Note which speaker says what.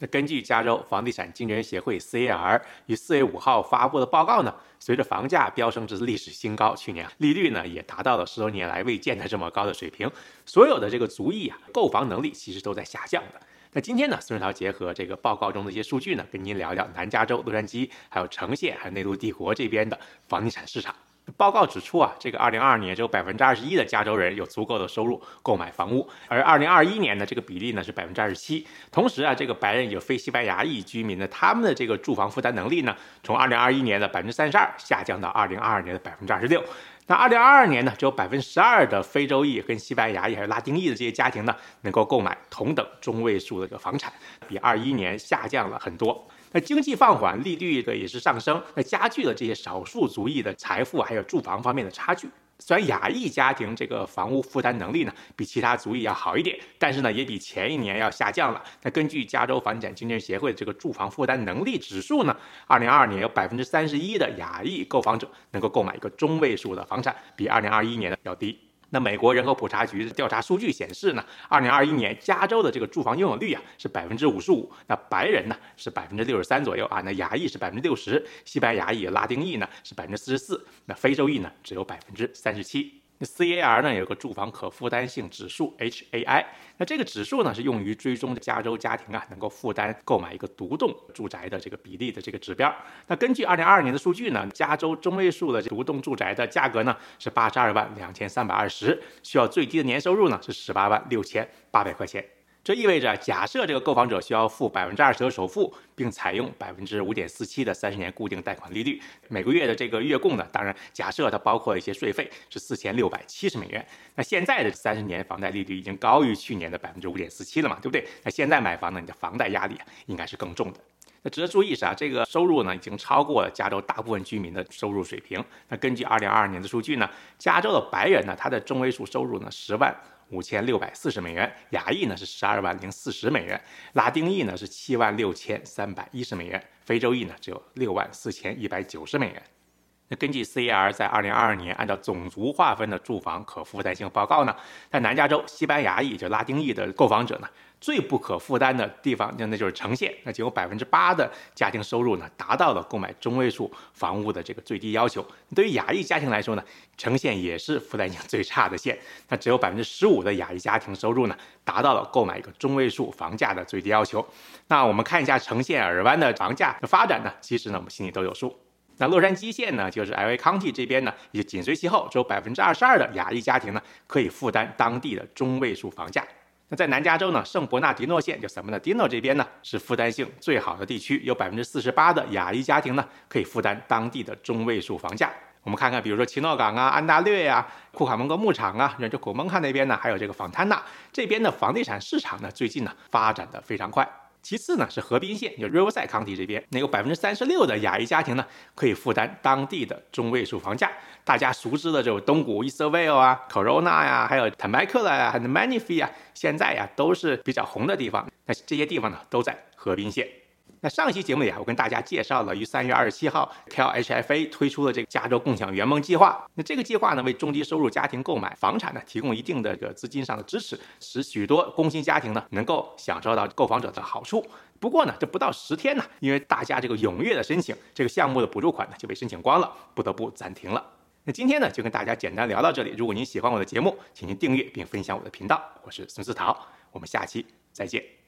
Speaker 1: 那根据加州房地产经纪人协会 CAR 于四月五号发布的报告呢，随着房价飙升至历史新高，去年利率呢也达到了十多年来未见的这么高的水平，所有的这个族裔啊购房能力其实都在下降的。那今天呢，孙世涛结合这个报告中的一些数据呢，跟您聊聊南加州洛杉矶、还有城县、还有内陆帝国这边的房地产市场。报告指出啊，这个二零二二年只有百分之二十一的加州人有足够的收入购买房屋，而二零二一年呢，这个比例呢是百分之二十七。同时啊，这个白人有非西班牙裔居民呢，他们的这个住房负担能力呢，从二零二一年的百分之三十二下降到二零二二年的百分之二十六。那二零二二年呢，只有百分之十二的非洲裔跟西班牙裔还有拉丁裔的这些家庭呢，能够购买同等中位数的这个房产，比二一年下降了很多。那经济放缓，利率的也是上升，那加剧了这些少数族裔的财富还有住房方面的差距。虽然亚裔家庭这个房屋负担能力呢比其他族裔要好一点，但是呢也比前一年要下降了。那根据加州房地产经纪人协会的这个住房负担能力指数呢，二零二二年有百分之三十一的亚裔购房者能够购买一个中位数的房产，比二零二一年呢要低。那美国人口普查局的调查数据显示呢，二零二一年加州的这个住房拥有率啊是百分之五十五，那白人呢是百分之六十三左右啊，那亚裔是百分之六十，西班牙裔、拉丁裔呢是百分之四十四，那非洲裔呢只有百分之三十七。那 CAR 呢有个住房可负担性指数 HAI，那这个指数呢是用于追踪加州家庭啊能够负担购买一个独栋住宅的这个比例的这个指标。那根据二零二二年的数据呢，加州中位数的独栋住宅的价格呢是八十二万两千三百二十，需要最低的年收入呢是十八万六千八百块钱。这意味着，假设这个购房者需要付百分之二十的首付，并采用百分之五点四七的三十年固定贷款利率，每个月的这个月供呢，当然假设它包括一些税费是四千六百七十美元。那现在的三十年房贷利率已经高于去年的百分之五点四七了嘛，对不对？那现在买房呢，你的房贷压力啊应该是更重的。那值得注意是啊，这个收入呢已经超过了加州大部分居民的收入水平。那根据二零二二年的数据呢，加州的白人呢，他的中位数收入呢十万。五千六百四十美元，亚裔呢是十二万零四十美元，拉丁裔呢是七万六千三百一十美元，非洲裔呢只有六万四千一百九十美元。那根据 CAR 在二零二二年按照种族划分的住房可负担性报告呢，在南加州西班牙裔就拉丁裔的购房者呢，最不可负担的地方那那就是城县，那仅有百分之八的家庭收入呢达到了购买中位数房屋的这个最低要求。对于亚裔家庭来说呢，城县也是负担性最差的县，那只有百分之十五的亚裔家庭收入呢达到了购买一个中位数房价的最低要求。那我们看一下城县尔湾的房价的发展呢，其实呢我们心里都有数。那洛杉矶县呢，就是 L.A. County 这边呢，也紧随其后，只有百分之二十二的亚裔家庭呢，可以负担当地的中位数房价。那在南加州呢，圣伯纳迪诺县就 San Bernardino 这边呢，是负担性最好的地区，有百分之四十八的亚裔家庭呢，可以负担当地的中位数房价。我们看看，比如说奇诺港啊、安大略呀、库卡蒙格牧场啊，就古蒙卡那边呢，还有这个访滩纳这边的房地产市场呢，最近呢，发展的非常快。其次呢是河滨县，就 Riverside County 这边，那有百分之三十六的亚裔家庭呢可以负担当地的中位数房价。大家熟知的这种东谷 Eastvale 啊、Corona 呀，还有 Temecula 呀、还有 Manistee 啊，现在呀都是比较红的地方。那这些地方呢都在河滨县。那上一期节目里啊，我跟大家介绍了于三月二十七号，CalHFA 推出的这个加州共享圆梦计划。那这个计划呢，为中低收入家庭购买房产呢，提供一定的这个资金上的支持，使许多工薪家庭呢能够享受到购房者的好处。不过呢，这不到十天呢，因为大家这个踊跃的申请，这个项目的补助款呢就被申请光了，不得不暂停了。那今天呢，就跟大家简单聊到这里。如果您喜欢我的节目，请您订阅并分享我的频道。我是孙思桃，我们下期再见。